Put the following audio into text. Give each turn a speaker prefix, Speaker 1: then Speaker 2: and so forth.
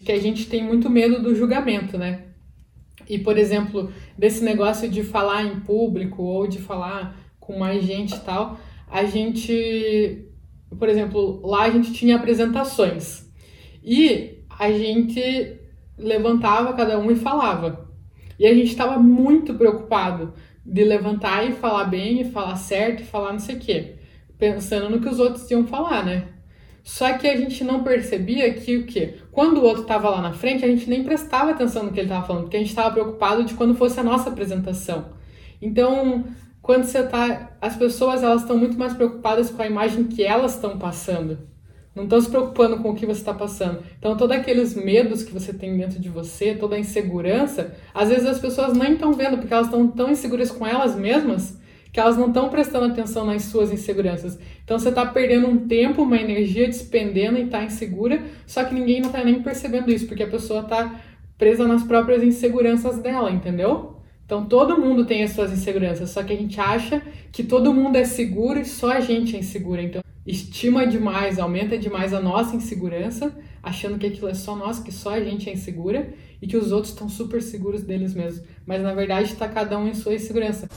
Speaker 1: que a gente tem muito medo do julgamento, né? E, por exemplo, desse negócio de falar em público ou de falar com mais gente e tal, a gente, por exemplo, lá a gente tinha apresentações e a gente levantava cada um e falava. E a gente estava muito preocupado de levantar e falar bem, e falar certo, e falar não sei o quê, pensando no que os outros iam falar, né? Só que a gente não percebia que o quê? Quando o outro estava lá na frente, a gente nem prestava atenção no que ele estava falando, porque a gente estava preocupado de quando fosse a nossa apresentação. Então, quando você tá, as pessoas elas estão muito mais preocupadas com a imagem que elas estão passando. Não estão se preocupando com o que você está passando. Então, todos aqueles medos que você tem dentro de você, toda a insegurança, às vezes as pessoas nem estão vendo, porque elas estão tão inseguras com elas mesmas que elas não estão prestando atenção nas suas inseguranças. Então você está perdendo um tempo, uma energia, despendendo e está insegura, só que ninguém não está nem percebendo isso, porque a pessoa está presa nas próprias inseguranças dela, entendeu? Então todo mundo tem as suas inseguranças, só que a gente acha que todo mundo é seguro e só a gente é insegura. Então estima demais, aumenta demais a nossa insegurança, achando que aquilo é só nós, que só a gente é insegura e que os outros estão super seguros deles mesmos. Mas na verdade está cada um em sua insegurança.